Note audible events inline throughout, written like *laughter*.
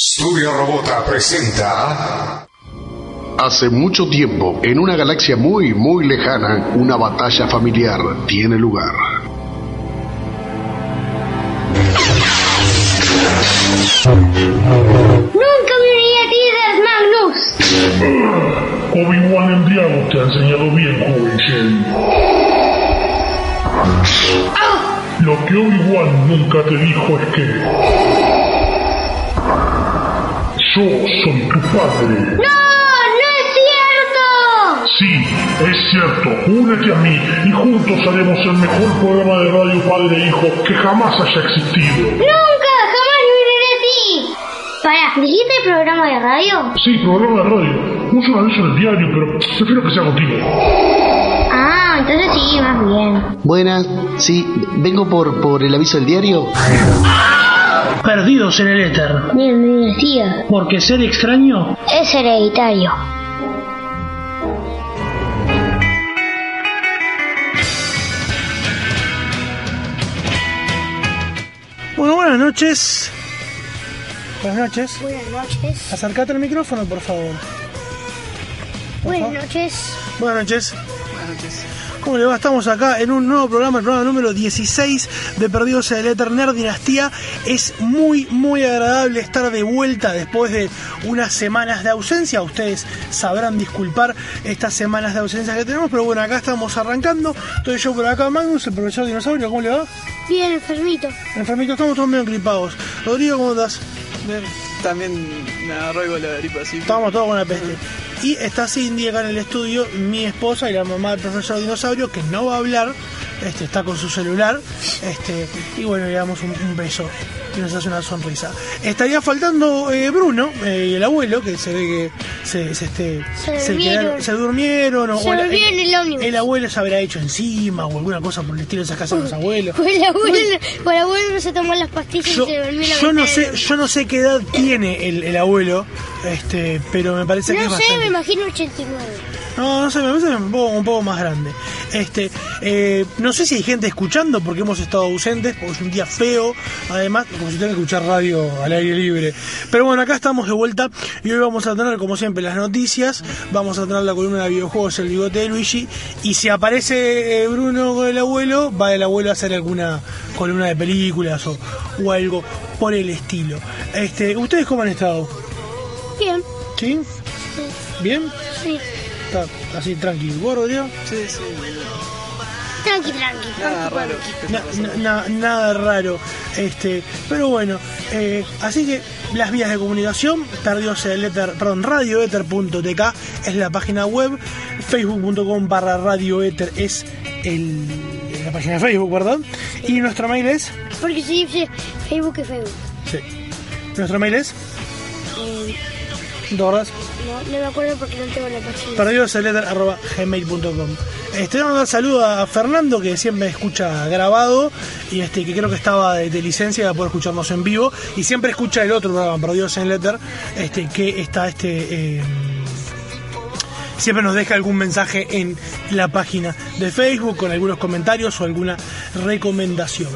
Studio Robota presenta. Hace mucho tiempo, en una galaxia muy, muy lejana, una batalla familiar tiene lugar. Nunca me uniría a ti, Darth Magnus. Obi-Wan enviado te ha enseñado bien, joven Shen. Lo que Obi-Wan nunca te dijo es que... Yo soy tu padre. ¡No! ¡No es cierto! Sí, es cierto. Únete a mí y juntos haremos el mejor programa de radio padre e hijo que jamás haya existido. ¡Nunca! ¡Jamás me uniré a ti! Pará, ¿dijiste programa de radio? Sí, programa de radio. Uso una vez en el diario, pero prefiero que sea contigo. Ah, entonces sí, más bien. Buenas, sí, vengo por, por el aviso del diario. Perdidos en el éter. Dinastía Porque ser extraño es hereditario. Bueno, buenas noches. Buenas noches. Buenas noches. Acércate al micrófono, por favor. Buenas noches. Buenas noches. ¿Cómo le va? Estamos acá en un nuevo programa, el programa número 16 de Perdidos en el Éter Nerd Dinastía. Es muy, muy agradable estar de vuelta después de unas semanas de ausencia. Ustedes sabrán disculpar estas semanas de ausencia que tenemos, pero bueno, acá estamos arrancando. Estoy yo por acá, Magnus, el profesor Dinosaurio, ¿cómo le va? Bien, enfermito. Enfermito, estamos todos medio gripados. Rodrigo, ¿cómo andás? Bien, También me agarró igual la gripa así. Estamos todos con la peste. Y está Cindy acá en el estudio, mi esposa y la mamá del profesor Dinosaurio, que no va a hablar, este, está con su celular, este, y bueno, le damos un, un beso y nos hace una sonrisa. Estaría faltando eh, Bruno eh, y el abuelo, que se ve que se, se, este, Se durmieron. quedaron- se durmieron. o- o el- durmió en el ómnibus. el abuelo se habrá hecho encima o alguna cosa por el estilo de esas casas de los abuelos. Pues el abuelo, el abuelo no se tomó las pastillas Yo, y se durmió la yo no sé, yo no sé qué edad tiene el, el abuelo, este, pero me parece que No sé, bastante. me imagino 89. No, no sé, me parece un poco, un poco más grande. Este, eh, no sé si hay gente escuchando porque hemos estado ausentes, porque es un día feo, además, como si tenga que escuchar radio al aire libre. Pero bueno, acá estamos de vuelta y hoy vamos a tener, como siempre, las noticias, vamos a tener la columna de videojuegos, el bigote de Luigi, y si aparece eh, Bruno con el abuelo, va el abuelo a hacer alguna columna de películas o, o algo por el estilo. Este, ¿Ustedes cómo han estado? Bien, ¿Sí? ¿Bien? sí. Está así tranquilo. ¿Vos, Rodrigo? Sí, sí. Tranqui, tranqui. Nada tranqui, raro. tranqui. Na- na- na- nada raro. Este, pero bueno, eh, así que las vías de comunicación, perdidos en el éter, perdón, radioether.tk es la página web, facebook.com barra radioether es el, la página de Facebook, ¿verdad? Y nuestro mail es, Porque se dice Facebook es Facebook. sí, nuestro mail es, Eh, No, no me acuerdo porque no tengo la página. perdidos en el éter arroba gmail.com. Este, vamos a dar saludo a Fernando que siempre escucha grabado y este que creo que estaba de, de licencia para poder escucharnos en vivo y siempre escucha el otro programa, Perdidos en el éter, este que está este eh, siempre nos deja algún mensaje en la página de Facebook con algunos comentarios o alguna recomendación.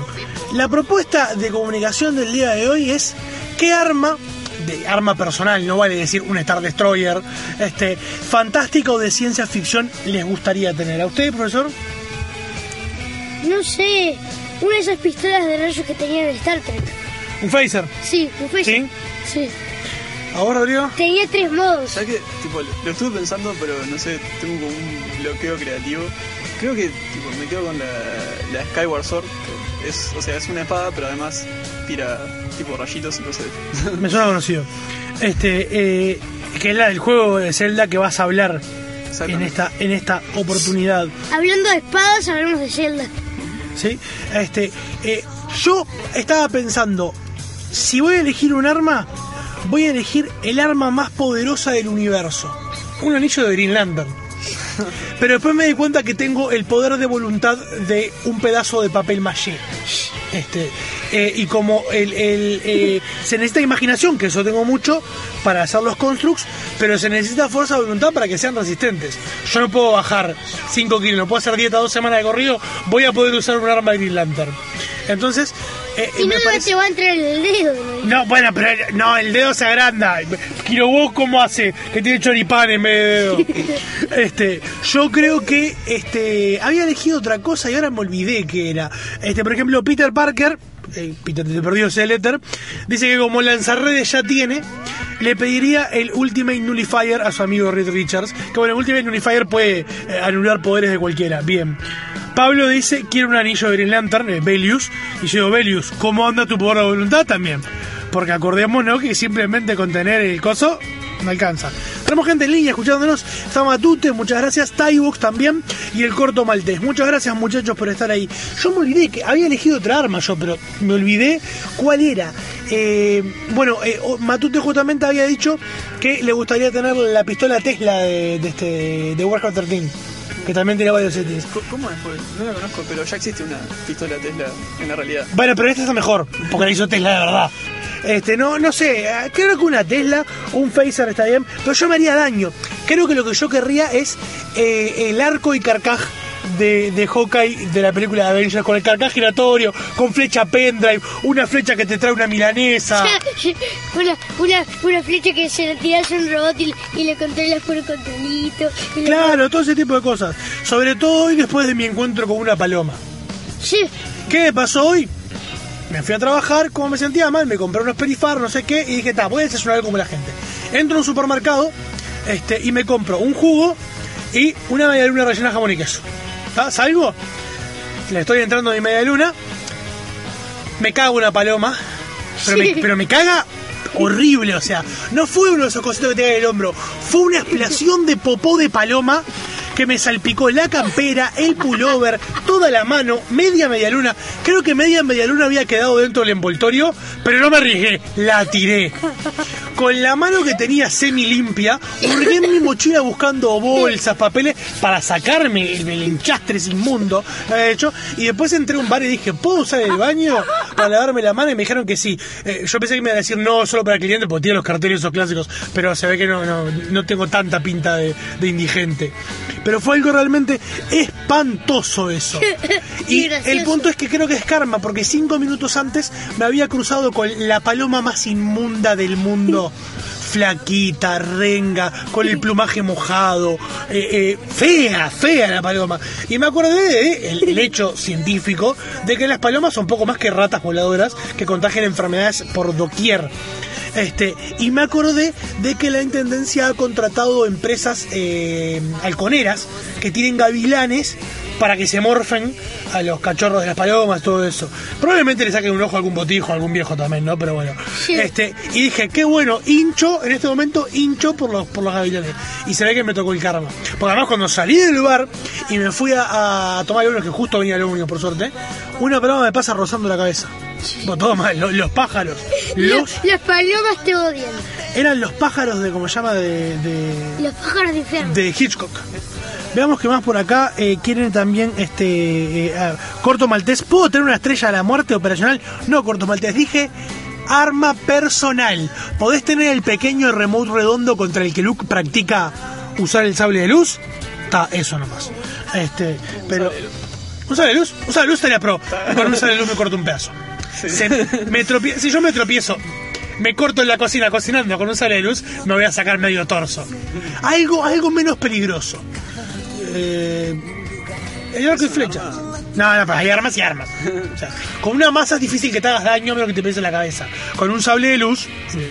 La propuesta de comunicación del día de hoy es qué arma de arma personal, no vale decir un Star Destroyer, este, fantástica o de ciencia ficción les gustaría tener. ¿A usted, profesor? No sé, una de esas pistolas de rayos que tenía en Star Trek. Un phaser. Sí, un fue ¿Sí? Sí. ¿A vos, Rodrigo? Tenía tres modos. ¿Sabes qué? Tipo, lo estuve pensando, pero no sé, tengo como un bloqueo creativo. Creo que tipo, me quedo con la, la Skyward Sword. que Es, o sea, es una espada, pero además tira tipo rayitos, entonces. *laughs* Me suena conocido. Este, eh, que es la del juego de Zelda que vas a hablar en esta, en esta oportunidad. Hablando de espadas, hablamos de Zelda. ¿sí? Este, eh, yo estaba pensando, si voy a elegir un arma, voy a elegir el arma más poderosa del universo. Un anillo de Green Lantern. Pero después me di cuenta que tengo el poder de voluntad de un pedazo de papel maché. Este, eh, y como el, el, eh, se necesita imaginación, que eso tengo mucho, para hacer los constructs, pero se necesita fuerza de voluntad para que sean resistentes. Yo no puedo bajar 5 kilos, no puedo hacer dieta dos semanas de corrido, voy a poder usar un arma de Green Lantern. Entonces, Eh, Y me no parece- te va a entrar el dedo. ¿no? No, bueno, pero no, el dedo se agranda. Kirobú, ¿cómo hace? Que tiene choripán en vez de dedo. *laughs* Este, yo creo que este había elegido otra cosa y ahora me olvidé que era. Este, por ejemplo, Peter Parker, eh, Peter te perdió ese letter, dice que como lanzarredes ya tiene, le pediría el Ultimate Nullifier a su amigo Reed Richards. Que bueno, el Ultimate Nullifier puede eh, anular poderes de cualquiera. Bien. Pablo dice, quiere un anillo de Green Lantern, eh, Belius. Y yo digo, Belius, ¿cómo anda tu poder de voluntad también? Porque acordémonos que simplemente con tener el coso no alcanza. Tenemos gente en línea escuchándonos. Está Matute, muchas gracias. Tybox también. Y el corto maltés. Muchas gracias muchachos por estar ahí. Yo me olvidé que había elegido otra arma yo, pero me olvidé cuál era. Eh, bueno, eh, Matute justamente había dicho que le gustaría tener la pistola Tesla de, de este, de Warcraft 13. Que también tiene varios settings. ¿Cómo es? No la conozco, pero ya existe una pistola Tesla en la realidad. Bueno, pero esta está mejor, porque la hizo Tesla de verdad. Este, no, no sé, eh, creo que una Tesla, un Phaser está bien, pero yo me haría daño. Creo que lo que yo querría es eh, el arco y carcaj de, de Hawkeye de la película de Avengers, con el carcaj giratorio, con flecha pendrive, una flecha que te trae una milanesa. *laughs* una, una, una flecha que se la tiras a un robot y, y le controlas por un controlito. Claro, todo ese tipo de cosas. Sobre todo hoy después de mi encuentro con una paloma. Sí. ¿Qué pasó hoy? Me fui a trabajar, como me sentía mal, me compré unos perifar, no sé qué, y dije, ta, voy a desayunar como la gente. Entro a un supermercado este, y me compro un jugo y una media luna rellena de jamón y queso. Salgo, le estoy entrando a mi media luna, me cago una paloma, pero, Sí. me, pero me caga horrible, o sea, no fue uno de esos cositos que te cae en el hombro, fue una explosión de popó de paloma que me salpicó la campera, el pullover, toda la mano, media media luna. Creo que media media luna había quedado dentro del envoltorio, pero no me arriesgué, la tiré. Con la mano que tenía semi limpia, hurgué en mi mochila buscando bolsas, papeles para sacarme el, el enchastre inmundo, hecho, y después entré a un bar y dije, ¿puedo usar el baño para lavarme la mano? Y me dijeron que sí. Eh, yo pensé que me iban a decir no solo para clientes, porque tiene los carteles esos clásicos, pero se ve que no, no, no tengo tanta pinta de, de indigente. Pero fue algo realmente espantoso eso. *laughs* Y el punto es que creo que es karma, porque cinco minutos antes me había cruzado con la paloma más inmunda del mundo. Flaquita, renga, con el plumaje mojado, eh, eh, fea, fea la paloma. Y me acordé de el, el hecho científico de que las palomas son poco más que ratas voladoras que contagian enfermedades por doquier. Este, y me acordé de que la intendencia ha contratado empresas eh, halconeras que tienen gavilanes para que se morfen a los cachorros de las palomas, todo eso. Probablemente le saquen un ojo a algún botijo, a algún viejo también, ¿no? Pero bueno. Sí. Este, y dije, qué bueno, hincho, en este momento hincho por los, por los gavilanes. Y se ve que me tocó el karma. Porque además cuando salí del bar y me fui a, a tomar el ómnibus, que justo venía el ómnibus por suerte, una paloma me pasa rozando la cabeza. Bueno, todo mal, lo- los pájaros. *laughs* Los, Los, palomas te odian. eran los pájaros de, como se llama, de, de, Los pájaros de de Hitchcock. Veamos que más por acá eh, quieren también este eh, ah, corto maltés. ¿Puedo tener una estrella de la muerte operacional? No, corto maltés. Dije arma personal. ¿Podés tener el pequeño remote redondo contra el que Luke practica usar el sable de luz? Está, eso nomás. Este, pero. ¿Un sable de luz? Un sable de luz estaría pro. Con un sable de luz me corto un pedazo. Se- me tropie- si yo me tropiezo, me corto en la cocina cocinando con un sable de luz, me voy a sacar medio torso. Algo, algo menos peligroso. Eh, el arco y flecha. No, no, hay armas y armas. O sea, con una masa es difícil que te hagas daño, menos que te pese en la cabeza. Con un sable de luz. sí.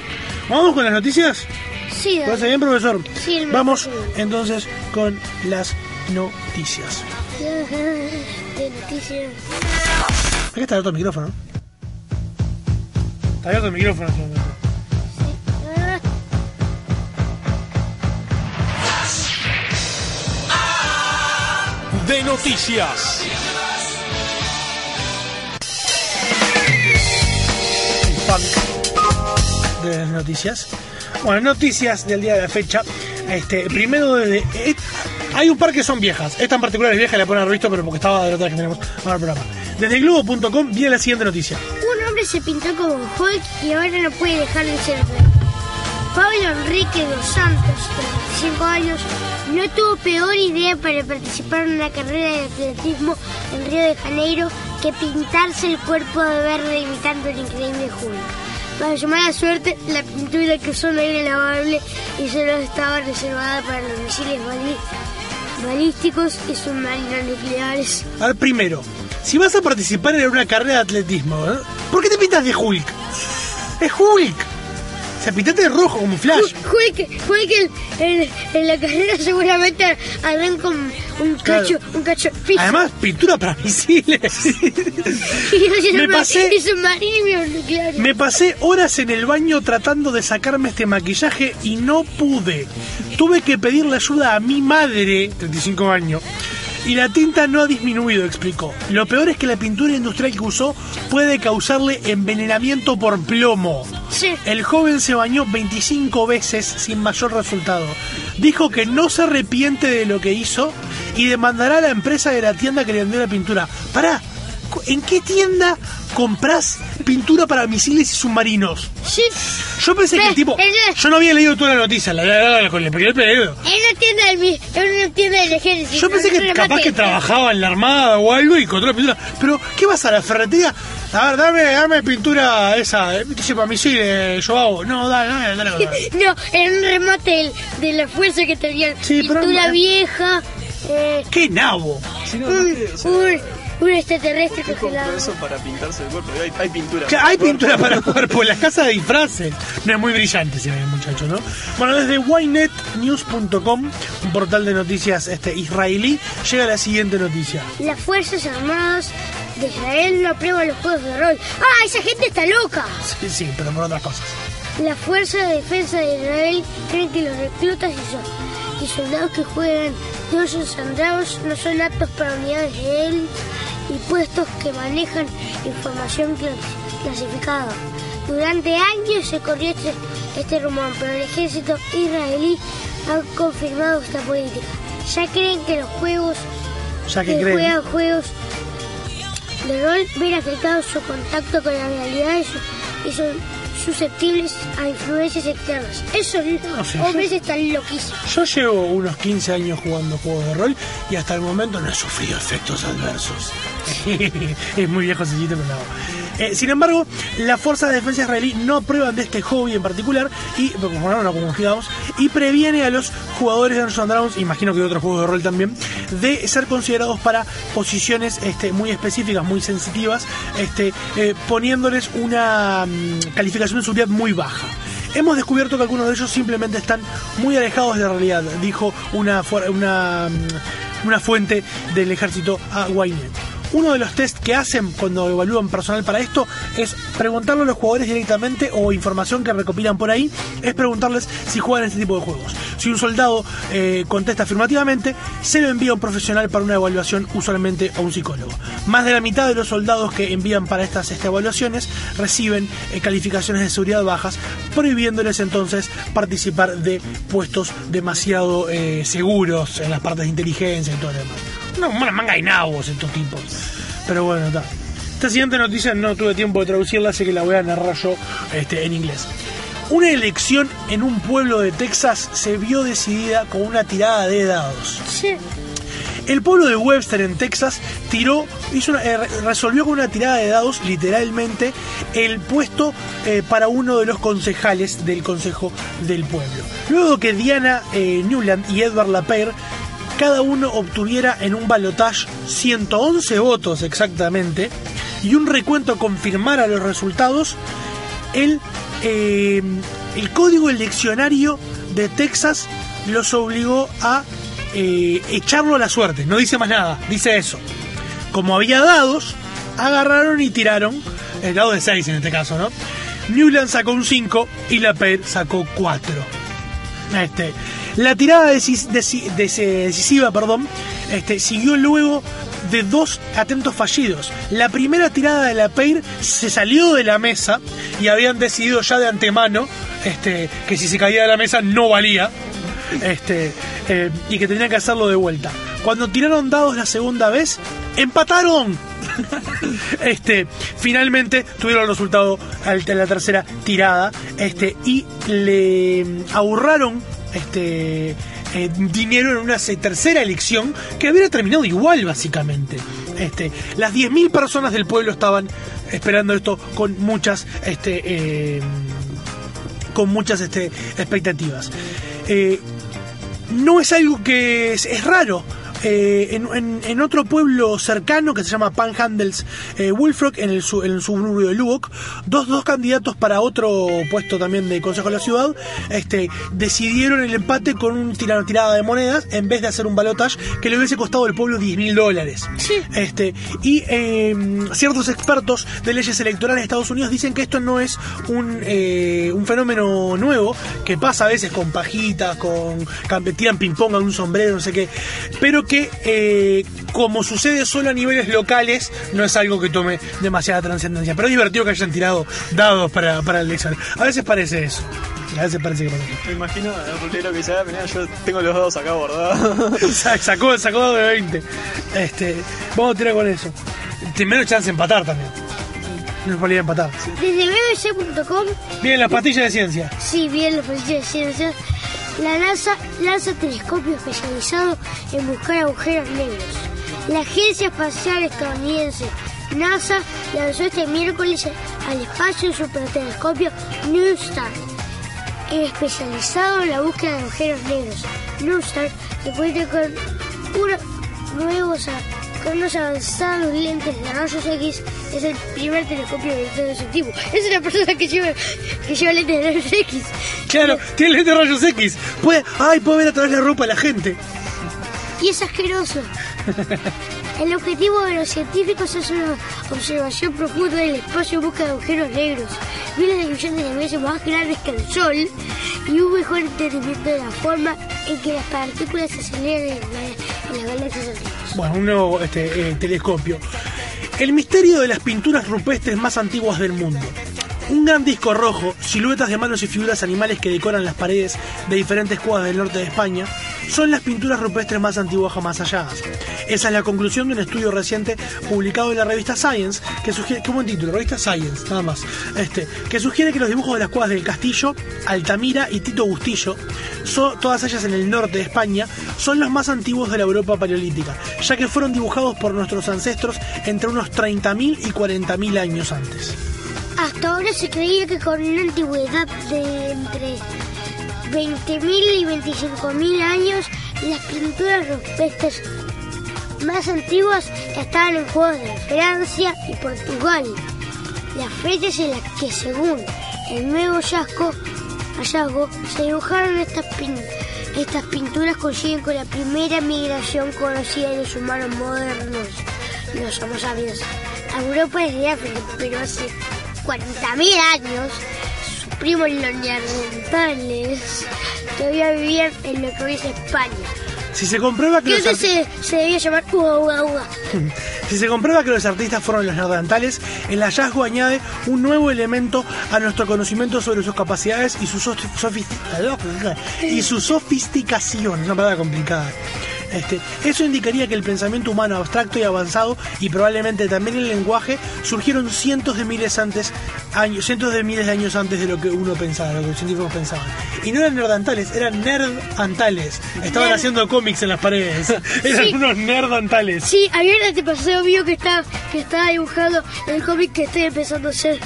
¿Vamos con las noticias? Sí, ¿Te parece bien, profesor? Sí, Vamos entonces con las noticias. de noticias. Hay que estar abierto el micrófono. ¿no? Está abierto el micrófono De noticias. de las noticias. Bueno, noticias del día de la fecha. Este, primero de, eh, hay un par que son viejas. Esta en particular es vieja, la haber visto, pero porque estaba de la otra que tenemos ahora el programa. Desde globo.com viene la siguiente noticia. Un hombre se pintó como Hulk y ahora no puede dejar de ser. Pablo Enrique dos Santos, de 25 años, no tuvo peor idea para participar en una carrera de atletismo en Río de Janeiro que pintarse el cuerpo de verde imitando el increíble Hulk. Para su mala suerte, la pintura que usó no era lavable y solo estaba reservada para los misiles balísticos y submarinos nucleares. A ver, primero, si vas a participar en una carrera de atletismo, ¿eh? ¿por qué te pintas de Hulk? Es Hulk. O sea, pintate de rojo como Flash. Hulk, Hulk en, en- en la carrera seguramente arranca un, un Claro. cacho, un cacho piso. Además, pintura para misiles. *laughs* Y me pasé- y. Me pasé horas en el baño tratando de sacarme este maquillaje y no pude. Tuve que pedirle ayuda a mi madre, 35 años. Y la tinta no ha disminuido, explicó. Lo peor es que la pintura industrial que usó puede causarle envenenamiento por plomo. Sí. El joven se bañó 25 veces sin mayor resultado. Dijo que no se arrepiente de lo que hizo y demandará a la empresa de la tienda que le vendió la pintura. Pará, ¿en qué tienda compras pintura para misiles y submarinos? Sí. Yo pensé que el Eh, tipo... eh, Yo no había leído toda la noticia, la, la, la- con el primer pedo. En una tienda del, mi- en una tienda del ejército. Yo pensé que capaz que trabajaba en la armada o algo y encontró la pintura. Pero, ¿qué vas a la ferretería? A ver, dame, dame pintura esa. eh, Dice para misiles, yo hago. No, dale, dale, dale. dale. *laughs* No, en un remate de la fuerza que tenían Sí, pero- pintura vieja, eh, ¡Qué nabo! Si no, un, aparte, o sea, un, un extraterrestre ¿por qué compró congelado. eso para pintarse el cuerpo? Hay, hay pintura. Hay el cuerpo. pintura para el cuerpo, las casas de disfraces. No es muy brillante se ve el muchacho, ¿no? Bueno, desde ynetnews.com, un portal de noticias este, israelí, llega la siguiente noticia. Las Fuerzas Armadas de Israel no aprueban los juegos de rol. ¡Ah, esa gente está loca! Sí, sí, pero por otras cosas. La Fuerza de Defensa de Israel creen que los reclutas y, so- y soldados que juegan Dungeons and Dragons no son aptos para unidades de élite y puestos que manejan información cla- clasificada. Durante años se corrió este, este rumor, pero el ejército israelí ha confirmado esta política. Ya creen que los juegos Ya que juegan juegos de rol ven afectado su contacto con la realidad y, su- y son susceptibles a influencias externas. Esos No sé, hombres yo- están loquísimos. Yo llevo unos 15 años jugando juegos de rol y hasta el momento no he sufrido efectos adversos. *laughs* es muy viejo chiste, pero no. Eh, sin embargo, las fuerzas de defensa israelí no aprueban de este hobby en particular y, como no, como digamos, y previene a los jugadores de Dungeons Dragons, imagino que de otros juegos de rol también, de ser considerados para posiciones este, muy específicas, muy sensitivas, este, eh, poniéndoles una mm, calificación de seguridad muy baja. Hemos descubierto que algunos de ellos simplemente están muy alejados de la realidad, dijo una, mm, fuente del ejército a Ynet. Uno de los test que hacen cuando evalúan personal para esto es preguntarle a los jugadores directamente o información que recopilan por ahí, es preguntarles si juegan este tipo de juegos. Si un soldado eh, contesta afirmativamente, se lo envía a un profesional para una evaluación, usualmente a un psicólogo. Más de la mitad de los soldados que envían para estas este, evaluaciones reciben eh, calificaciones de seguridad bajas, prohibiéndoles entonces participar de puestos demasiado eh, seguros en las partes de inteligencia y todo lo demás. Una, una manga de nabos estos tipos. Pero bueno, está. Esta siguiente noticia no tuve tiempo de traducirla, así que la voy a narrar yo este, en inglés. Una elección en un pueblo de Texas se vio decidida con una tirada de dados. Sí. El pueblo de Webster en Texas tiró, hizo una- eh, re- resolvió con una tirada de dados, literalmente, el puesto eh, para uno de los concejales del consejo del pueblo. Luego que Diana eh, Newland y Edward Lapierre cada uno obtuviera en un balotage 111 votos exactamente y un recuento confirmara los resultados, el, eh, código eleccionario de Texas los obligó a eh, echarlo a la suerte. No dice más nada, dice eso. Como había dados, agarraron y tiraron, el dado de 6 en este caso, ¿no? Newland sacó un 5 y la sacó 4. Este, la tirada decisiva perdón, este, siguió luego de dos atentos fallidos. La primera tirada de la PEIR se salió de la mesa y habían decidido ya de antemano este, que si se caía de la mesa no valía este, eh, y que tenían que hacerlo de vuelta. Cuando tiraron dados la segunda vez, empataron. *laughs* este, finalmente tuvieron el resultado en la tercera tirada este, y le ahorraron este, eh, dinero en una tercera elección que hubiera terminado igual básicamente. Este, las 10.000 personas del pueblo estaban esperando esto con muchas este, eh, con muchas este, expectativas. Eh, no es algo que es raro. Eh, en, en- en otro pueblo cercano que se llama Panhandles eh, Woolfrock, en el, su- en el suburbio de Lubbock, dos, dos candidatos para otro puesto también de consejo de la ciudad este, decidieron el empate con un tira- tirada de monedas en vez de hacer un balotage que le hubiese costado al pueblo 10 mil dólares. Este, y eh, ciertos expertos de leyes electorales de Estados Unidos dicen que esto no es un, eh, un fenómeno nuevo que pasa a veces con pajitas, con tiran ping-pong a un sombrero, no sé qué, pero que eh, como sucede solo a niveles locales, no es algo que tome demasiada trascendencia. Pero es divertido que hayan tirado dados para, para el elección. A veces parece eso. A veces parece que pasa. Me imagino el rulero que dice, ah, mirá, yo tengo los dados acá guardados. *laughs* Sa- sacó, sacó dado de 20. Este, vamos a tirar con eso. Tiene menos chance de empatar también. No es empatar. Desde bbc.com, Bien, las pastillas de ciencia. sí, bien los pasillos de ciencia, la NASA lanza telescopio especializado en buscar agujeros negros. La Agencia Espacial Estadounidense NASA lanzó este miércoles al espacio un supertelescopio NewStar, especializado en la búsqueda de agujeros negros. NewStar, que cuenta con a- con unos avanzados lentes de rayos X, es el primer telescopio de todo ese tipo. Es una persona que lleva, que lleva lentes de rayos X. Claro, tiene lentes de rayos X. Puede, ay, puede ver a través de la ropa a la gente. Y es asqueroso. *laughs* El objetivo de los científicos es una observación profunda del espacio en busca de agujeros negros, miles de millones de veces más grandes que el Sol, y un mejor entendimiento de la forma en que las partículas se aceleran en, la- en las galaxias. Bueno, un nuevo este, eh, telescopio. El misterio de las pinturas rupestres más antiguas del mundo. Un gran disco rojo, siluetas de manos y figuras animales que decoran las paredes de diferentes cuadras del norte de España, son las pinturas rupestres más antiguas jamás halladas. Esa es la conclusión de un estudio reciente publicado en la revista Science, que sugiere, qué buen título, revista Science, nada más, este, que sugiere que los dibujos de las cuadras del Castillo, Altamira y Tito Bustillo, todas ellas en el norte de España, son los más antiguos de la Europa paleolítica, ya que fueron dibujados por nuestros ancestros entre unos 30.000 y 40.000 años antes. Hasta ahora se creía que con una antigüedad de entre 20.000 y 25.000 años, las pinturas rupestres más antiguas estaban en juegos de Francia y Portugal. Las fechas en las que, según el nuevo hallazgo, hallazgo se dibujaron estas, pin- estas pinturas coinciden con la primera migración conocida de los humanos modernos, los homo sapiens, a Europa desde África, pero hace 40.000 años sus primos los neandertales todavía vivían en lo que hoy es España. Si se comprueba que los se, se debía llamar. *laughs* Si se comprueba que los artistas fueron los neandertales, el hallazgo añade un nuevo elemento a nuestro conocimiento sobre sus capacidades y su, *laughs* y su sofisticación. Una palabra complicada. Este, eso indicaría que el pensamiento humano abstracto y avanzado y probablemente también el lenguaje surgieron cientos de miles antes años, cientos de miles de años antes de lo que uno pensaba, lo que los científicos pensaban. Y no eran nerdantales, eran nerdantales. Estaban Nerd. haciendo cómics en las paredes. *laughs* Eran Sí. unos nerdantales. Sí, había un antepasado mío que está, que está dibujado el cómic que estoy empezando a hacer.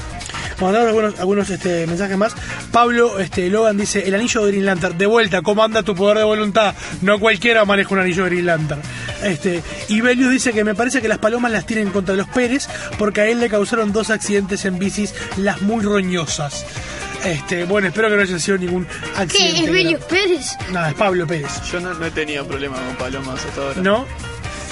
Mandar algunos, algunos este, mensajes más. Pablo este, Logan dice: El anillo de Green Lantern, de vuelta, ¿cómo anda tu poder de voluntad? No cualquiera maneja un anillo de Green Lantern. Este, y Belius dice que me parece que las palomas las tienen contra los Pérez porque a él le causaron dos accidentes en bicis, las muy roñosas. Este, bueno, espero que no haya sido ningún accidente. ¿Qué? ¿Es Belius Pérez? No, es Pablo Pérez. Yo no, no he tenido problema con palomas hasta ahora. ¿No?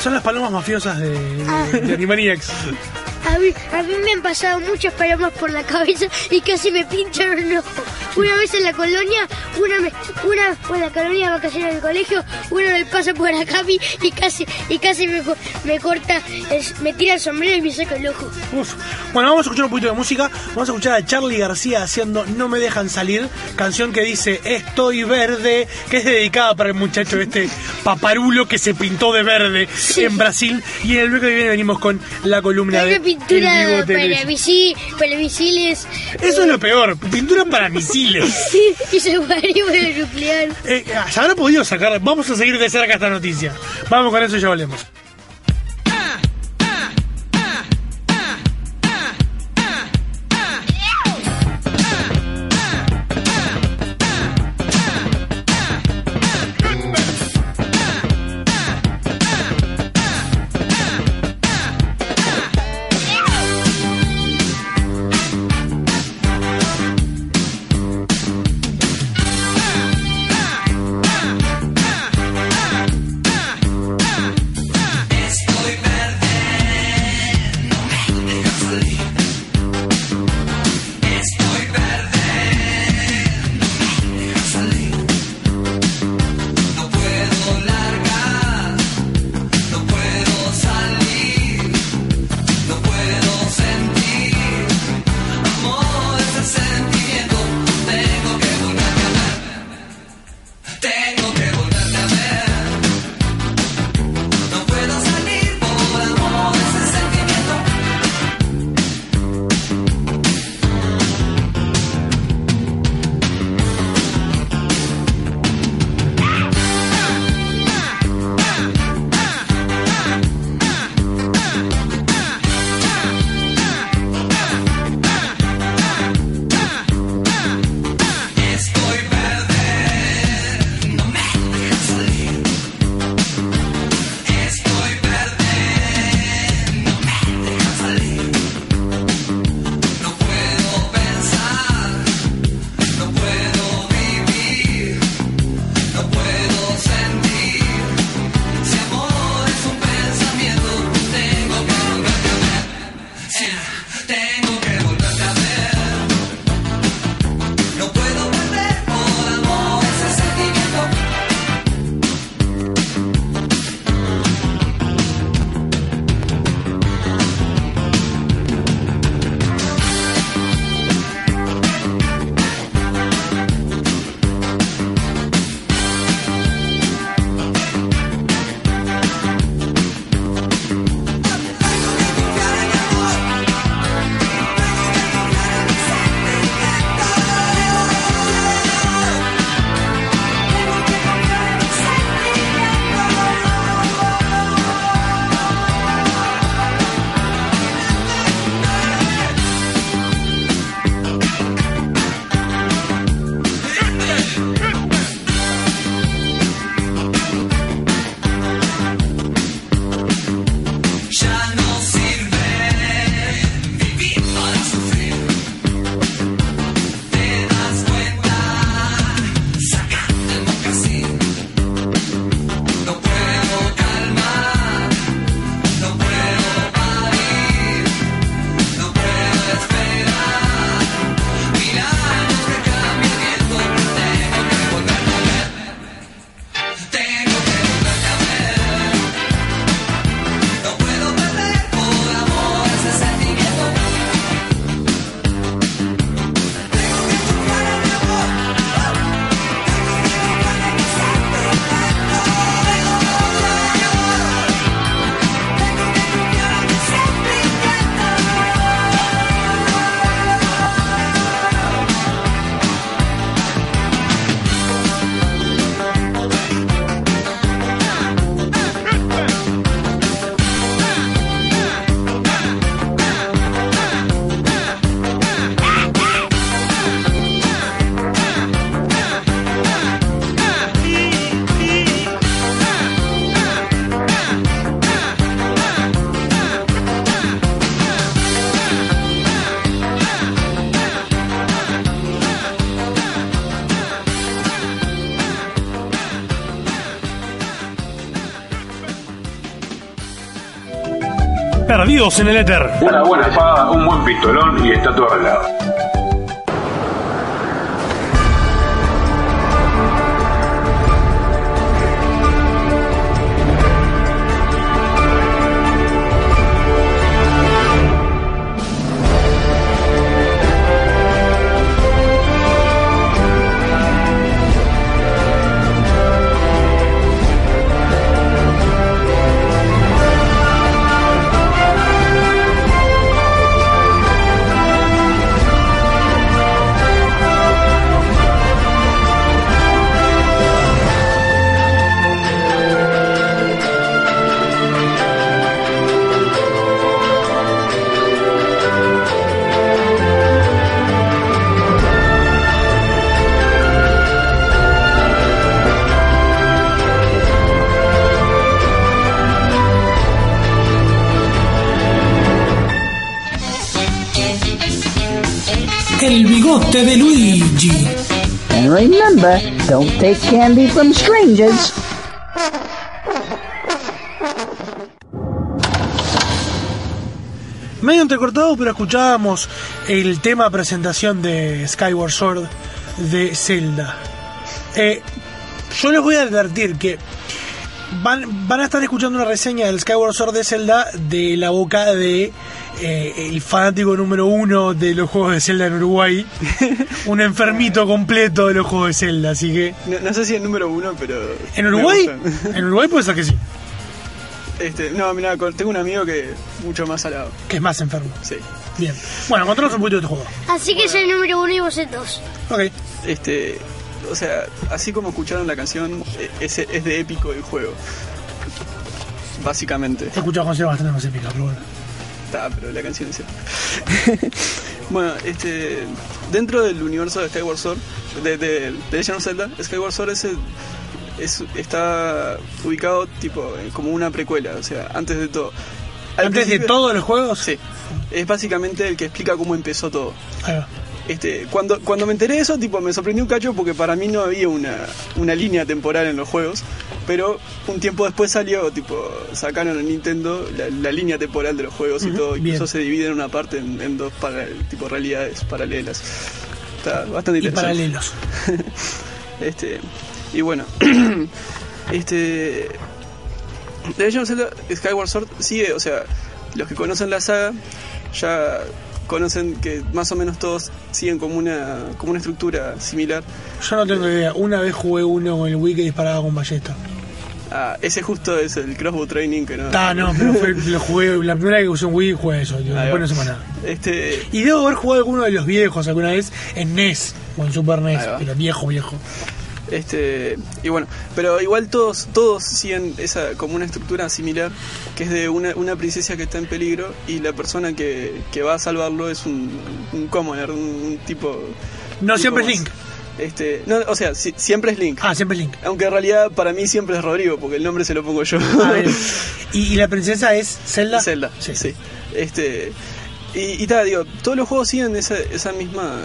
Son las palomas mafiosas de, de, de Animaniacs. *laughs* A mí, a mí me han pasado muchas palomas por la cabeza y casi me pinchan un ojo. Una vez en la colonia, una, me- una por la colonia de vacaciones del colegio, uno me pasa por acá a mí y casi, y casi me, me corta, el- me tira el sombrero y me saca el ojo. Uf. Bueno, vamos a escuchar un poquito de música. Vamos a escuchar a Charlie García haciendo No me dejan salir, canción que dice Estoy verde, que es dedicada para el muchacho este paparulo que se pintó de verde en Brasil. Y en el bloque que viene venimos con la columna de pintura para, visi- para misiles Eso es lo peor, pintura para *laughs* misiles. Y *laughs* submarino nuclear. Eh, ¿Se habrá podido sacar? Vamos a seguir de cerca esta noticia. Vamos con eso y ya volvemos. Perdidos en el Éter. Una buena espada, un buen pistolón y está todo arreglado. From strangers. Medio entrecortado, pero escuchábamos el tema presentación de Skyward Sword de Zelda. Eh, yo les voy a advertir que van a estar escuchando una reseña del Skyward Sword de Zelda de la boca de eh, el fanático número uno de los juegos de Zelda en Uruguay, *laughs* un enfermito completo de los juegos de Zelda, así que No, no sé si el número uno, pero. en Uruguay, *laughs* en Uruguay puede ser que sí, Este, no, mira, tengo un amigo que mucho más salado. que es más enfermo. Sí. Bien, bueno, contanos un poquito de tu juego. Así que soy el número uno y vos el dos. Ok, Este, o sea, así como escucharon la canción, eh, es, es de épico el juego. Básicamente. he escuchado canciones bastante más épicas, pero bueno. Está, pero la canción es épica. *laughs* bueno, este, dentro del universo de Skyward Sword, de, de, de Legend of Zelda, Skyward Sword es, el- es- está ubicado tipo como una precuela, o sea, antes de todo. Al Antes de todos los juegos, Sí, es básicamente el que explica cómo empezó todo. ahí va. Este, cuando, cuando me enteré de eso, tipo, me sorprendió un cacho porque para mí no había una, una línea temporal en los juegos. Pero un tiempo después salió, tipo, sacaron en Nintendo la, la línea temporal de los juegos y Ujú, todo. bien. Incluso se divide en una parte en, en dos para, tipo realidades paralelas. Está bastante Y interesante. paralelos. *laughs* Este, y bueno, *clears throat* este. The Legend of Zelda Skyward Sword sigue, o sea, los que conocen la saga ya conocen que más o menos todos siguen como una, como una estructura similar. Yo no tengo idea. Una vez jugué uno con el Wii que disparaba con ballesta. Ah, ese justo es el crossbow training que no. Ah, no, pero fue, lo jugué. La primera vez que usé un Wii jugué eso. Yo, Ahí después no sé más nada. Este, Y debo haber jugado alguno de los viejos alguna vez en NES o en Super NES, pero viejo, viejo. Este, y bueno, pero igual todos, todos siguen esa como una estructura similar, que es de una, una princesa que está en peligro y la persona que, que va a salvarlo es un, un commoner, un, un tipo. No tipo siempre es más. Link. Este, no, o sea, si- siempre es Link. Ah, siempre es Link. Aunque en realidad para mí siempre es Rodrigo, porque el nombre se lo pongo yo. Ah, bien. ¿Y, y la princesa es Zelda? Zelda, Sí. sí. Este, y, y tal, digo, todos los juegos siguen esa, esa misma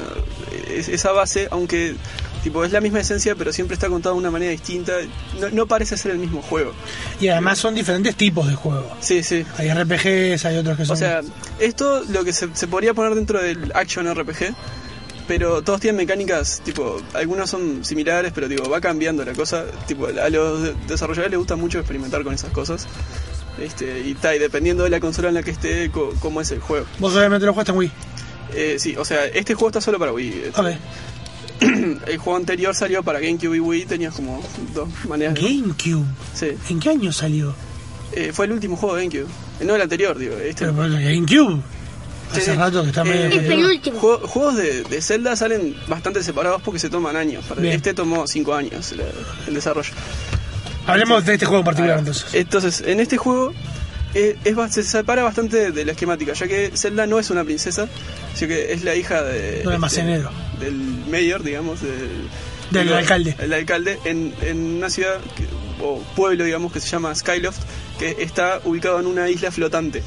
es- esa base, aunque tipo es la misma esencia, pero siempre está contado de una manera distinta. No, no parece ser el mismo juego. Y además son diferentes tipos de juegos. Sí, sí. Hay RPGs, hay otros que son. O sea, esto lo que se, se podría poner dentro del action RPG, pero todos tienen mecánicas, tipo, algunos son similares, pero digo, va cambiando la cosa. Tipo, a los de- desarrolladores les gusta mucho experimentar con esas cosas. Este, y, ta, y dependiendo de la consola en la que esté, co- cómo es el juego. vos obviamente lo jugaste en Wii. Eh, sí, o sea, este juego está solo para Wii. Este, Ok. *clears throat* El juego anterior salió para GameCube y Wii, tenías como dos maneras. de- GameCube. Sí. ¿En qué año salió? Eh, fue el último juego de GameCube. Eh, No el anterior, digo. Este, Pero, pero GameCube. Hace sí. rato que está medio. Eh, El penúltimo. Juego- juegos de, de Zelda salen bastante separados porque se toman años. Para- Bien. Este tomó 5 años el desarrollo. Hablemos de este juego en particular entonces. Entonces, en este juego eh, es, ba- se separa bastante de la esquemática, ya que Zelda no es una princesa, sino que es la hija de, almacenero. este, del mayor, digamos, del, Del digo, alcalde. El alcalde en, en una ciudad que- o pueblo, digamos, que se llama Skyloft, que está ubicado en una isla flotante. Eh,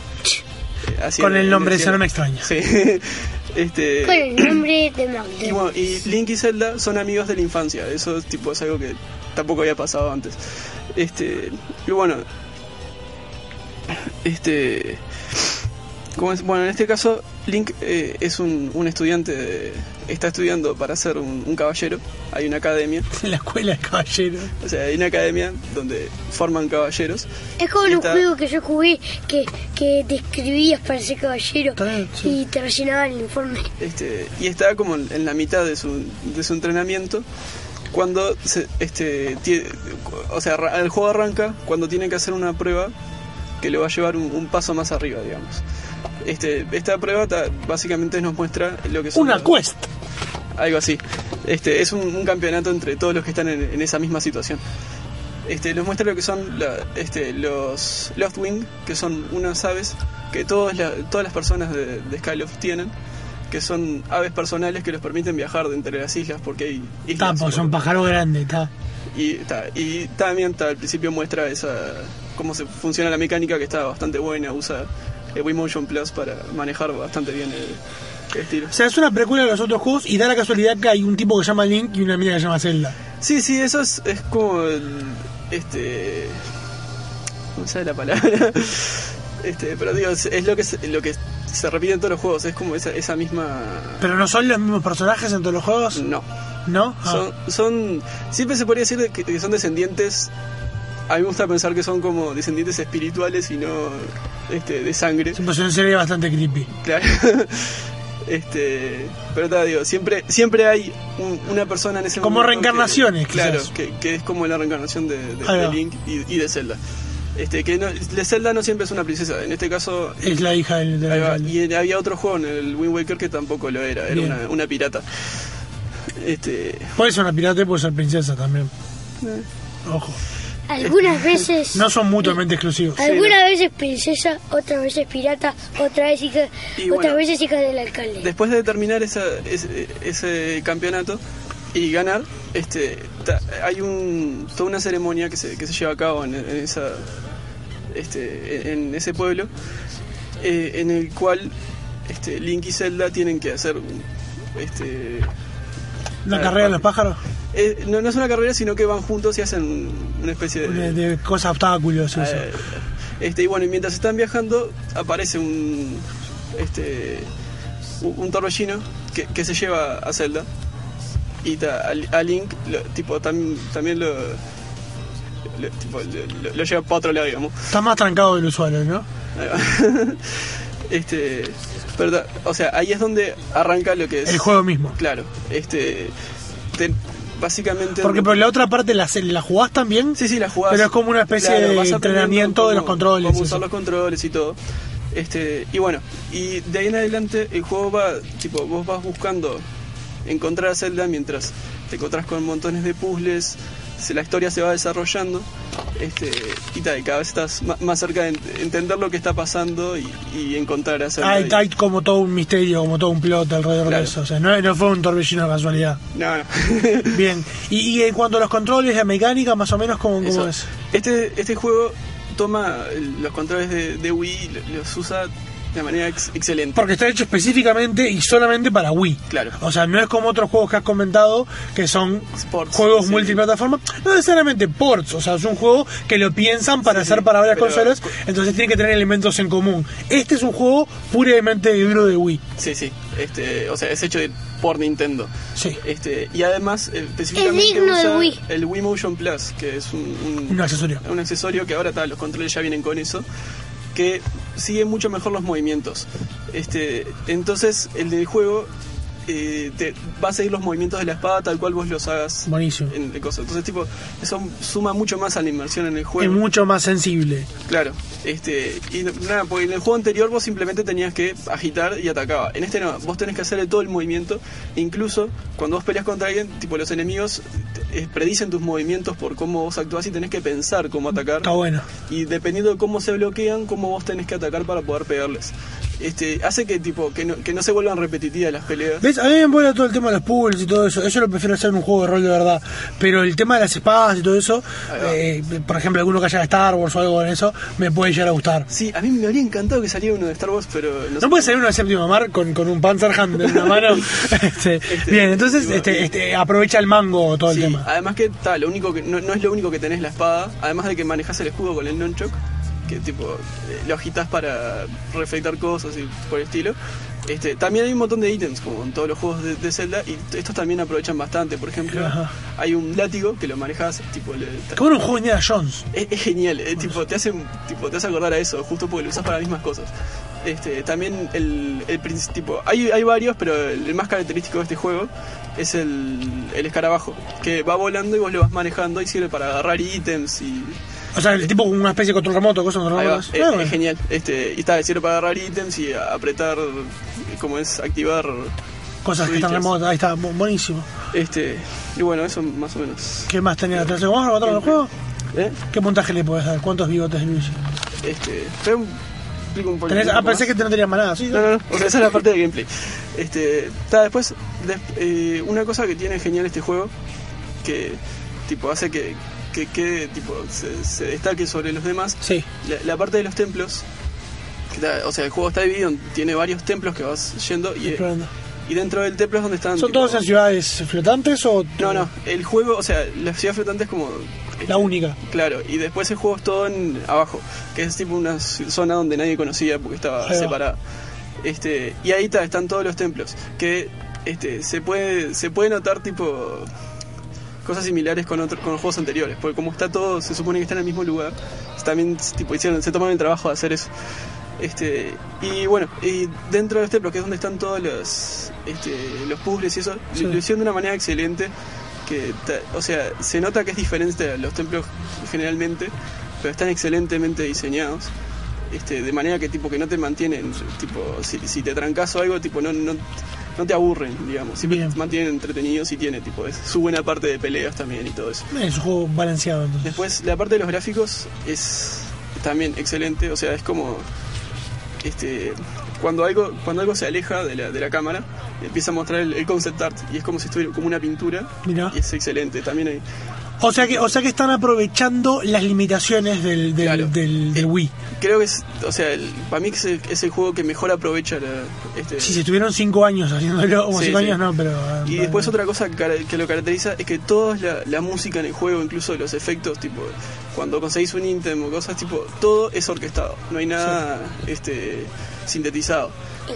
así Con en- el nombre, eso no me extraña. Sí. *laughs* este, Con el nombre de y, McDonald's. bueno, y Link y Zelda son amigos de la infancia. Eso tipo es algo que tampoco había pasado antes. Este, y bueno, este, ¿cómo es? bueno, en este caso Link eh, es un, un estudiante, de- está estudiando para ser un, un caballero. Hay una academia, *laughs* En la escuela de caballero. o sea, hay una academia donde forman caballeros. Es como en un Está- juego que yo jugué que, que te escribías para ser caballero sí. y te rellenaban el informe. este, y está como en en la mitad de su, de su entrenamiento cuando se, este o sea el juego arranca cuando tiene que hacer una prueba que le va a llevar un, un paso más arriba digamos este esta prueba ta- básicamente nos muestra lo que son Una los- quest. algo así este es un, un campeonato entre todos los que están en, en esa misma situación este nos muestra lo que son la- este, los Loftwing que son unas aves que todas la- todas las personas de, de Skyloft tienen que son aves personales que les permiten viajar de entre las islas porque hay islas porque son pájaros grandes, está. y, ta, y también ta, al principio muestra esa cómo se funciona la mecánica que está bastante buena usa el Wii Motion Plus para manejar bastante bien el, estilo. O sea, es una precuela de los otros juegos y da la casualidad que hay un tipo que se llama Link y una mina que se llama Zelda. Sí, sí, eso es, es como el, este no sé la palabra. *laughs* Este, pero digo, es, lo que se, lo que se repite en todos los juegos, es como esa, esa misma ¿Pero no son los mismos personajes en todos los juegos? no. ¿No? Ah. Son, son siempre se podría decir que son descendientes a mí me gusta pensar que son como descendientes espirituales y no este, de sangre. Pues una serie bastante creepy. Claro. *laughs* Este, pero te digo, siempre, siempre hay un- una persona en ese Como momento reencarnaciones, que- claro, que, que es como la reencarnación de. Link y, y de Zelda. Este, que no, de Zelda no siempre es una princesa, en este caso Es la hija del... va. y había otro juego en el Wind Waker que tampoco lo era, era una pirata. Este, Puede ser una pirata y puede ser princesa también. Eh. Ojo. Algunas *laughs* veces. No son mutuamente exclusivos. Algunas veces princesa, otras veces pirata, otras veces hija, otras bueno. veces hija del alcalde. después de terminar esa, ese, ese campeonato y ganar, este, ta- hay un, toda una ceremonia que se, que se lleva a cabo en, en esa, este, en ese pueblo, eh, en el cual este, Link y Zelda tienen que hacer un- este, ¿La Ah, carrera de los pájaros? eh, no, no es una carrera, sino que van juntos y hacen una especie De, de cosas, obstáculos eso. Eh, este, y bueno, y mientras están viajando, aparece un este un, torbellino que, que se lleva a Zelda. Y ta- a, a Link, lo- tipo, tam- también lo, lo- tipo, lo, lo- lleva para otro lado, digamos. Está más trancado del usuario, ¿no? *laughs* Este, ta- o sea, ahí es donde arranca lo que es. El juego mismo. Claro, este. te- básicamente. Porque por la otra parte la, la jugás también. Sí, sí, la jugás. Pero es como una especie Claro, de entrenamiento de los controles. Cómo usar eso. los controles y todo. Este, y bueno, y de ahí en adelante el juego va, tipo, vos vas buscando encontrar a Zelda mientras te encontrás con montones de puzzles, la historia se va desarrollando, este, y, tal, y cada vez estás más cerca de ent- entender lo que está pasando y, y encontrar a Zelda. Hay, hay como todo un misterio, como todo un plot alrededor Claro. de eso. O sea, no, no fue un torbellino de casualidad. No, no. *laughs* *laughs* Bien. Y, y en cuanto a los controles, la mecánica, más o menos, ¿cómo, es? Este, este juego toma los controles de, de Wii los usa de manera ex- excelente. Porque está hecho específicamente y solamente para Wii. Claro. O sea, no es como otros juegos que has comentado que son Sports, juegos sí. multiplataforma. No necesariamente ports. O sea, es un juego que lo piensan para Sí, hacer para varias pero- consolas. Entonces tiene que tener elementos en común. Este es un juego puramente libro de Wii. Sí, sí. Este, o sea, es hecho de- por Nintendo. Sí. Este, y además, eh, específicamente de usa Wii. el Wii Motion Plus, que es un, un, Un accesorio. un accesorio que ahora tal, los controles ya vienen con eso, que sigue mucho mejor los movimientos. Este, entonces, el del juego eh, te va a seguir los movimientos de la espada tal cual vos los hagas Buenísimo. en el coso. Entonces, tipo, eso suma mucho más a la inmersión en el Es juego. mucho más sensible. Claro, este, y nada, porque en el juego anterior vos simplemente tenías que agitar y atacaba. En este no, vos tenés que hacerle todo el movimiento. E incluso cuando vos peleas contra alguien, tipo los enemigos eh, predicen tus movimientos por cómo vos actuás y tenés que pensar cómo atacar. Está bueno. Y dependiendo de cómo se bloquean, cómo vos tenés que atacar para poder pegarles. Este, hace que tipo que no, que no se vuelvan repetitivas las peleas. ¿Ves? A mí me mola todo el tema de los pools y todo eso. Eso lo prefiero hacer en un juego de rol de verdad. Pero el tema de las espadas y todo eso, eh, por ejemplo, alguno que haya de Star Wars o algo en eso, me puede llegar a gustar. Sí, a mí me habría encantado que saliera uno de Star Wars, pero no, sé. ¿No puede salir uno de séptimo mar con, con un Panzerhand en una mano? *laughs* Este, bien, entonces y- este, este, aprovecha el mango todo el Sí, tema. además que tal, lo único que no, no es lo único que tenés la espada, además de que manejas el escudo con el nunchuk, que tipo eh, lo agitas para reflectar cosas y por el estilo. Este, también hay un montón de ítems como en todos los juegos de, de Zelda y estos también aprovechan bastante. Por ejemplo, Ajá. hay un látigo que lo manejas tipo le- un juego de Indiana Jones. es, es genial, eh, tipo, te hace, tipo, te hace acordar a eso, justo porque lo usas para las mismas cosas. Este, también el, tipo, hay, hay varios, pero el, el más característico de este juego es el, el escarabajo, que va volando y vos lo vas manejando y sirve para agarrar ítems y... O sea, el tipo con una especie de control remoto, cosas remotos. es, Ah, es bueno. genial. Este, y está, sirve para agarrar ítems y apretar, como es, activar... Cosas que están remotas. Ahí está, bu- buenísimo. Este, y bueno, eso más o menos. ¿Qué más tenía? ¿Te vamos a rematar el juego? ¿Eh? ¿Qué puntaje le puedes dar? ¿Cuántos bigotes, Luigi? Este, explico un poco. Un ah, pensé que no tenías más nada, ¿sí? No, no, no. O sea, esa es la parte del gameplay. Este, está después, des- eh, una cosa que tiene genial este juego, que tipo hace que, que quede, tipo, se, se destaque sobre los demás, Sí. la, la parte de los templos, que o sea, el juego está dividido, en- tiene varios templos que vas yendo y, Explorando. y dentro del templo es donde están... ¿Son tipo- todas en ciudades flotantes o No, no, el juego, o sea, la ciudad flotante es como... la única? Claro, y después el juego es todo en abajo, que es tipo una zona donde nadie conocía porque estaba Ahí separada. Este, y ahí está, están todos los templos, que este, se puede se puede notar tipo cosas similares con otros con los juegos anteriores, porque como está todo, se supone que está en el mismo lugar, también tipo hicieron, se tomaron el trabajo de hacer eso. Este, y bueno, y dentro de los templos, que es donde están todos los este, los puzzles y eso, Sí. lo hicieron de una manera excelente que ta- o sea se nota que es diferente a los templos generalmente pero están excelentemente diseñados este, de manera que tipo que no te mantienen tipo si, si te trancas o algo tipo no, no, no te aburren digamos siempre Bien. te mantienen entretenidos y tiene tipo es su buena parte de peleas también y todo eso Es un juego balanceado entonces. después la parte de los gráficos es también excelente o sea es como este cuando algo cuando algo se aleja de la, de la cámara empieza a mostrar el, el concept art y es como si estuviera como una pintura Mirá. y es excelente también hay O sea que, o sea que están aprovechando las limitaciones del, del, Claro. del, del Wii. creo que es o sea el- para mí es el, es el juego que mejor aprovecha la, este Si se estuvieron cinco años haciéndolo, o Sí, cinco sí. años no, pero... y eh, después otra cosa que, cara- que lo caracteriza es que toda la, la música en el juego, incluso los efectos, tipo cuando conseguís un ítem o cosas, tipo todo es orquestado, no hay nada este sintetizado.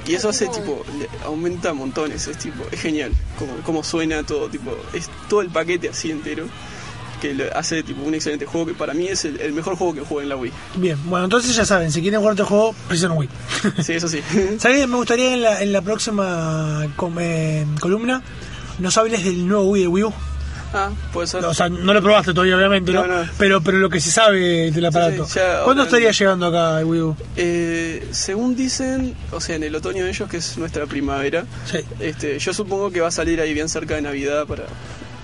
Y eso hace tipo, aumenta montones, es tipo, es genial, como, como suena todo, tipo, es todo el paquete así entero que hace tipo un excelente juego que para mí es el, el mejor juego que juego en la Wii. Bien, bueno, entonces ya saben, si quieren jugar otro juego, precisan Wii. Sí, eso sí. *laughs* ¿Sabes? Me gustaría en la, en la próxima com- eh, columna nos hables del nuevo Wii de Wii U. ah, puede ser. O sea, no lo probaste todavía, obviamente, ¿no? No, no. Pero, pero lo que se sabe del aparato. sí, ya, ¿Cuándo estaría llegando acá el Wii U? Eh, según dicen, o sea, en el otoño de ellos, que es nuestra primavera, Sí. este, yo supongo que va a salir ahí bien cerca de Navidad para...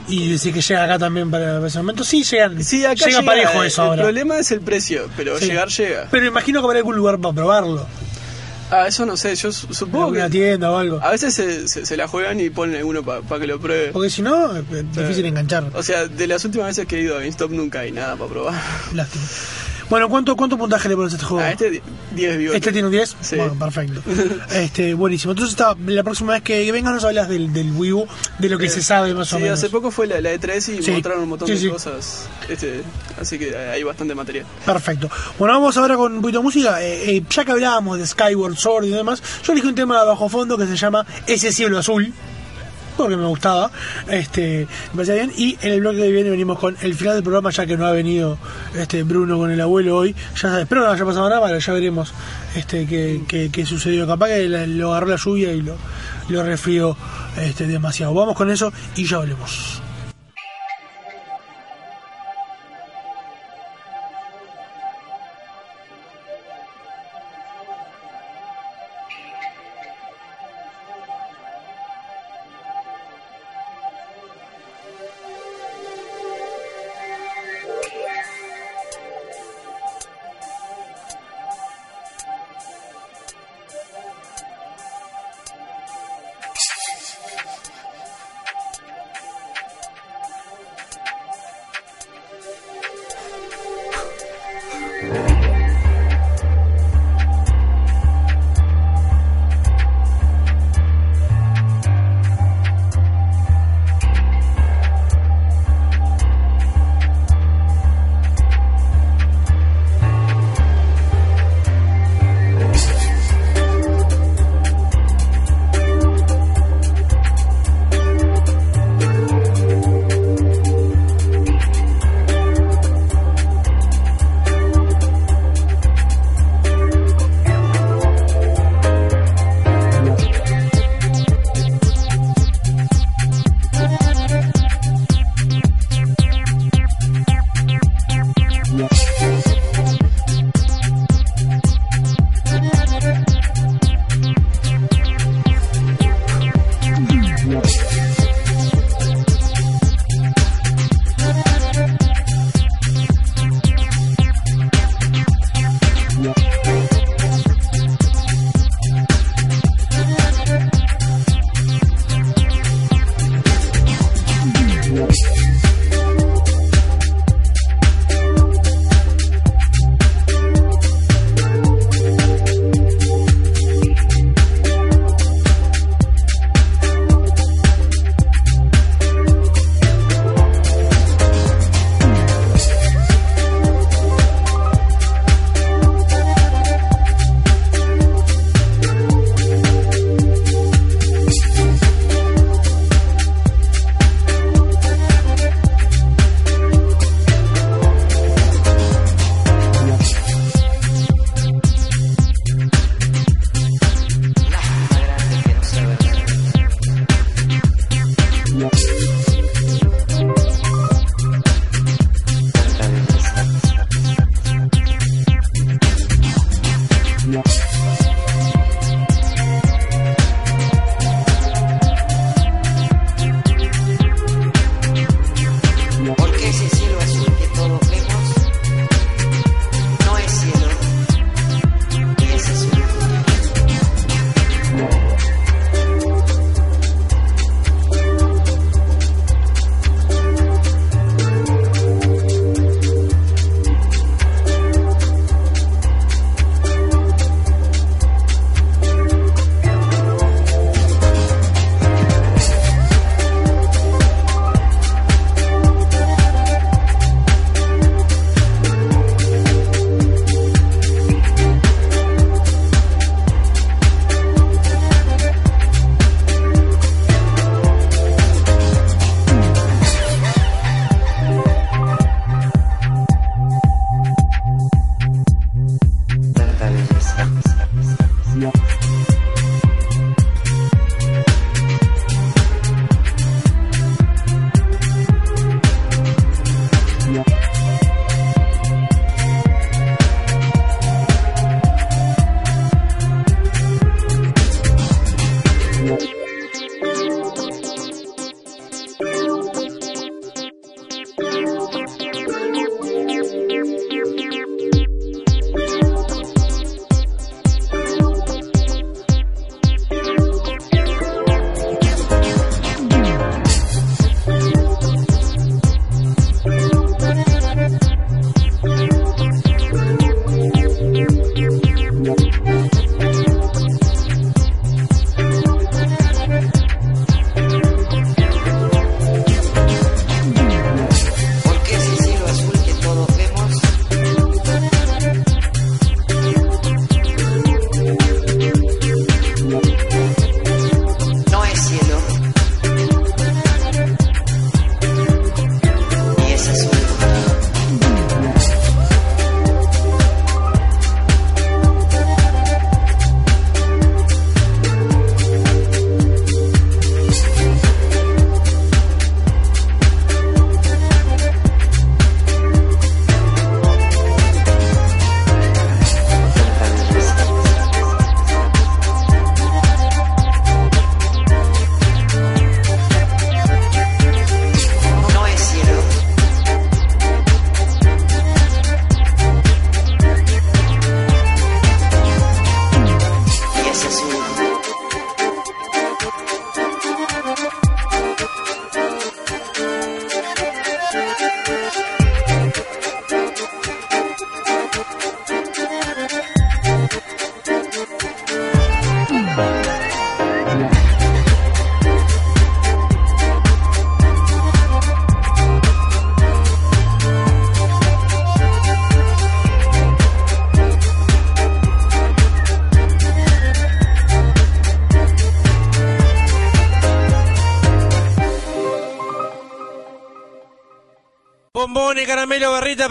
Y decir que llega acá también para, ese momento. Sí, llegan. Sí, acá llega, llega, parejo eso el ahora. problema es el precio, pero Sí. llegar llega. Pero imagino que habrá algún lugar para probarlo. Ah, eso no sé, yo supongo que... tienda o algo. A veces se, se- se la juegan y ponen alguno para que lo pruebe. Porque si no, es es difícil enganchar. O sea, de las últimas veces que he ido a GameStop nunca hay nada para probar. Lástima. Bueno, ¿cuánto, ¿cuánto puntaje le pones a este juego? A este di- 10 bigotes. ¿Este tiene un 10? Sí. Bueno, perfecto. *laughs* Este, buenísimo. Entonces, está, la próxima vez que vengas nos hablas del, del Wii U, de lo que se sabe más o Eh, Sí, menos. hace poco fue la, la E3 y Sí. mostraron un montón de cosas. Este, así que hay bastante material. Perfecto. Bueno, vamos ahora con un poquito de música. Eh, eh, ya que hablábamos de Skyward Sword y demás, yo elegí un tema de bajo fondo que se llama Ese cielo azul. Porque me gustaba, este, me parecía bien. Y en el bloque que viene venimos con el final del programa, ya que no ha venido este Bruno con el abuelo hoy. Ya espero que no haya pasado nada malo, ya veremos este qué, qué- sucedió. Capaz que lo agarró la lluvia y lo, lo resfrió este, demasiado. Vamos con eso y ya hablemos.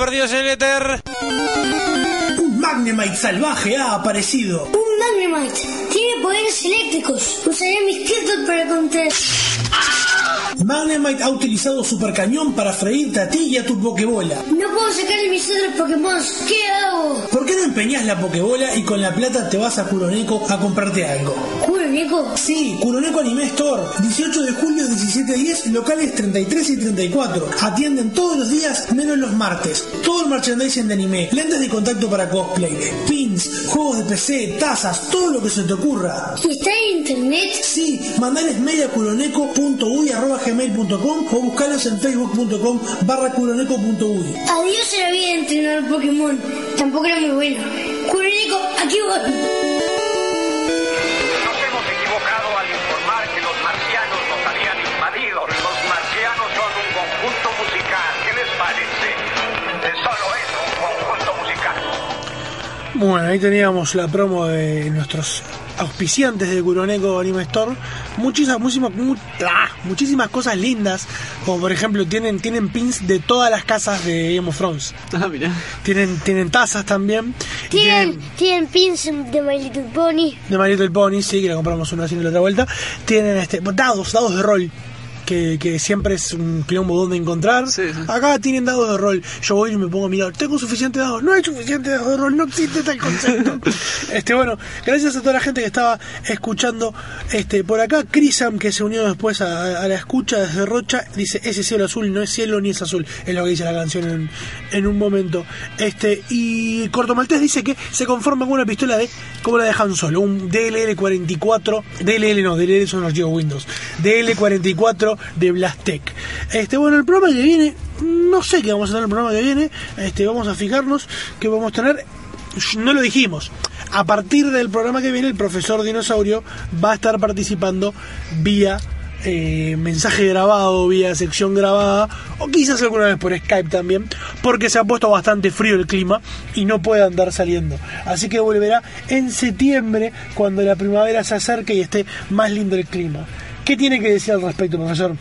Perdidos en el éter. Un Magnemite salvaje ha aparecido. Un Magnemite tiene poderes eléctricos. Usaré mis Kirtle para contra... Magnemite ha utilizado Super Cañón para freírte a ti y a tu Pokébola. No puedo sacarle mis otros Pokémon. ¿Qué hago? ¿Por qué no empeñas la Pokébola y con la plata te vas a Kuroneko a comprarte algo? ¿Juro, Nico? Sí, Kuroneko Anime Store, 18 de julio 1710, locales 33 y 34. Atienden todos los días menos los martes. Todo el merchandising de anime, lentes de contacto para cosplay, pins, juegos de PC, tazas, todo lo que se te ocurra. ¿Y está en internet? Sí, mandales mail a curoneco.uy.gmail.com o buscalos en facebook.com barra curoneco.uy. Adiós se la vida de entrenar Pokémon. Tampoco era muy bueno. Juro, Nico, aquí voy. Bueno, ahí teníamos la promo de nuestros auspiciantes de Kuroneko Anime Store. Muchísimas, muchísimas, mu- ah, muchísimas cosas lindas. Como por ejemplo, tienen, tienen pins de todas las casas de Game of Thrones. Ah, mirá. Tienen, tienen tazas también. Y Tienen, tienen pins de My Little Pony. de My Little Pony, sí, que le compramos una así en la otra vuelta. Tienen este, dados, dados de rol. Que, que siempre es un quilombo donde encontrar. Acá tienen dados de rol. Yo voy y me pongo a mirar, tengo suficiente dados. No hay suficiente dados de rol, no existe tal concepto. *laughs* este Bueno, gracias a toda la gente que estaba escuchando este por acá. Crisam, que se unió después a, a la escucha desde Rocha, dice, ese cielo azul no es cielo ni es azul. Es lo que dice la canción en, en un momento. Este Y Corto Maltés dice que se conforma con una pistola de, como la de Han Solo, un DLL-44, DLL no, DLL son los Geo Windows, DL-44 de Blastec. Este, bueno, el programa que viene, no sé qué vamos a tener el programa que viene, este, vamos a fijarnos que vamos a tener, no lo dijimos, a partir del programa que viene el profesor Dinosaurio va a estar participando vía eh, mensaje grabado, vía sección grabada, o quizás alguna vez por Skype también, porque se ha puesto bastante frío el clima y no puede andar saliendo. Así que volverá en septiembre, cuando la primavera se acerque y esté más lindo el clima. ¿Qué tiene que decir al respecto, profesor?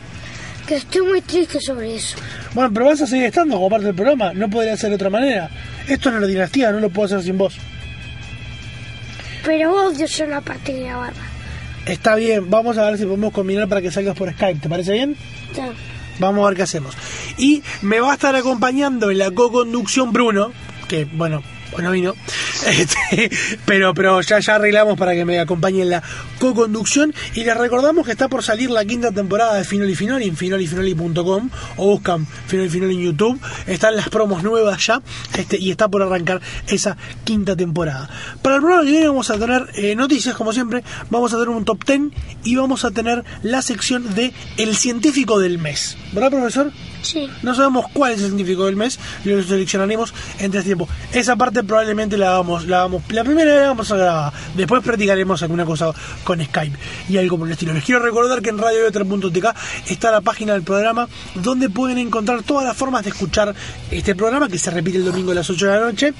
Que estoy muy triste sobre eso. Bueno, pero vas a seguir estando como parte del programa, no podría ser de otra manera. Esto no es la dinastía, no lo puedo hacer sin vos. Pero odio ser una parte de grabarla. Está bien, vamos a ver si podemos combinar para que salgas por Skype, ¿te parece bien? Ya. Vamos a ver qué hacemos. Y me va a estar acompañando en la co-conducción Bruno, que bueno, bueno vino, este, pero, pero ya, ya arreglamos para que me acompañe en la co-conducción. Y les recordamos que está por salir la quinta temporada de Finoli Finoli en finolifinoli.com o buscan Finoli Finoli en YouTube. Están las promos nuevas ya este, y está por arrancar esa quinta temporada. Para el programa que viene vamos a tener eh, noticias, como siempre, vamos a tener un top 10 y vamos a tener la sección de El científico del mes. ¿Verdad, profesor? No sabemos cuál es el científico del mes, lo seleccionaremos entre este tiempo. Esa parte probablemente la hagamos, la hagamos, la primera la vamos a grabar, después practicaremos alguna cosa con Skype y algo por el estilo. Les quiero recordar que en radioveter.tk está la página del programa donde pueden encontrar todas las formas de escuchar este programa que se repite el domingo a las 8 de la noche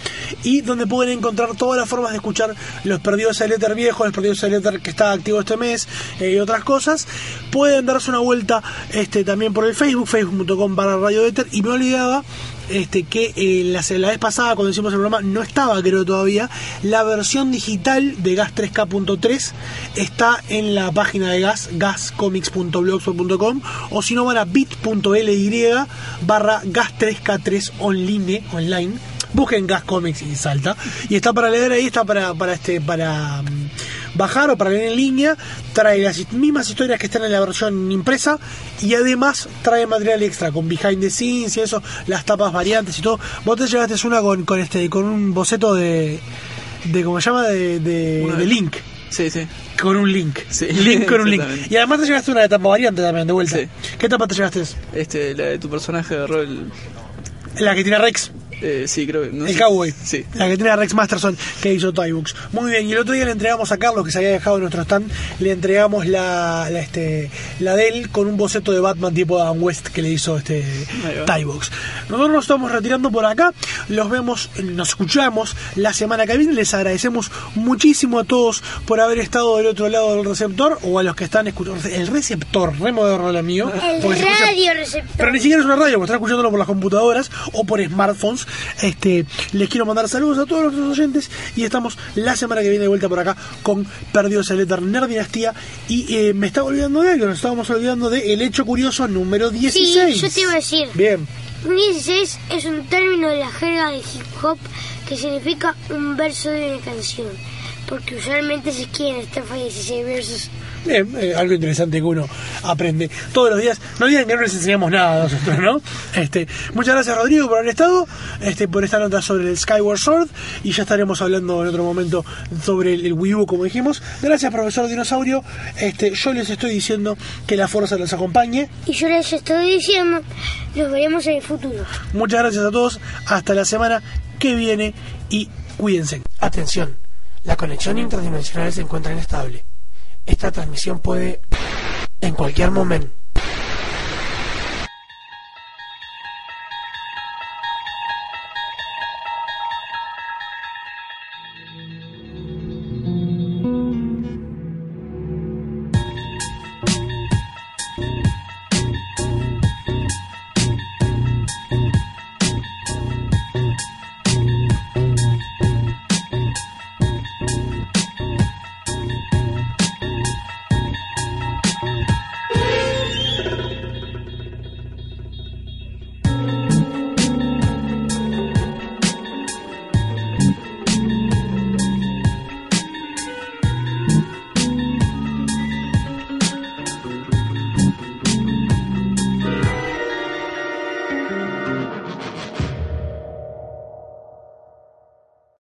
y donde pueden encontrar todas las formas de escuchar los perdidos del éter viejos, los perdidos del éter que está activo este mes eh, y otras cosas. Pueden darse una vuelta este también por el Facebook, facebook.com barra Radio Éter y me olvidaba este, que eh, la, la, vez pasada cuando hicimos el programa no estaba creo todavía. La versión digital de Gas 3K.3 está en la página de Gas gascomics.blogspot.com o si no van a bit.ly barra Gas 3K3 online online. Busquen Gas Comics y salta. Y está para leer ahí está para, para este para um, bajar o para leer en línea, trae las mismas historias que están en la versión impresa y además trae material extra con behind the scenes y eso, las tapas variantes y todo. Vos te llevaste una con, con este con un boceto de de cómo se llama de, de, de link. Sí, sí. Con un link. Sí, *laughs* link con un link. Y además te llevaste una de tapa variante también, de vuelta. ¿Qué tapa te llevaste? Este, la de tu personaje de rol. La que tiene Rex. Eh, sí, creo que. No el sé. Cowboy. Sí. La que tiene a Rex Masterson que hizo Toy Books. Muy bien, y el otro día le entregamos a Carlos, que se había dejado en nuestro stand, le entregamos la, la, este, la de él con un boceto de Batman tipo Adam West que le hizo este. Toy Books. Nosotros nos estamos retirando por acá, los vemos, nos escuchamos la semana que viene. Les agradecemos muchísimo a todos por haber estado del otro lado del receptor o a los que están escuchando. El receptor, re moderno lo mío. El se escucha- radio receptor. pero ni siquiera es una radio, porque están escuchándolo por las computadoras o por smartphones. Este, les quiero mandar saludos a todos nuestros oyentes y estamos la semana que viene de vuelta por acá con Perdidos el Ether Nerd Dinastía. Y eh, me estaba olvidando de algo, nos estábamos olvidando de el hecho curioso número 16. Sí, yo te iba a decir. Bien, Un 16 es un término de la jerga de hip hop que significa un verso de una canción. Porque usualmente se quieren estrofa y 16 versos. Bien, eh, algo interesante que uno aprende todos los días. No digan que no les enseñamos nada a nosotros, ¿no? Este, muchas gracias Rodrigo por haber estado, este, por esta nota sobre el Skyward Sword y ya estaremos hablando en otro momento sobre el, el Wii U como dijimos. Gracias profesor Dinosaurio. Este, yo les estoy diciendo que la fuerza los acompañe. Y yo les estoy diciendo, los veremos en el futuro. Muchas gracias a todos. Hasta la semana que viene y cuídense. Atención, la conexión interdimensional se encuentra inestable. Esta transmisión puede, en cualquier momento,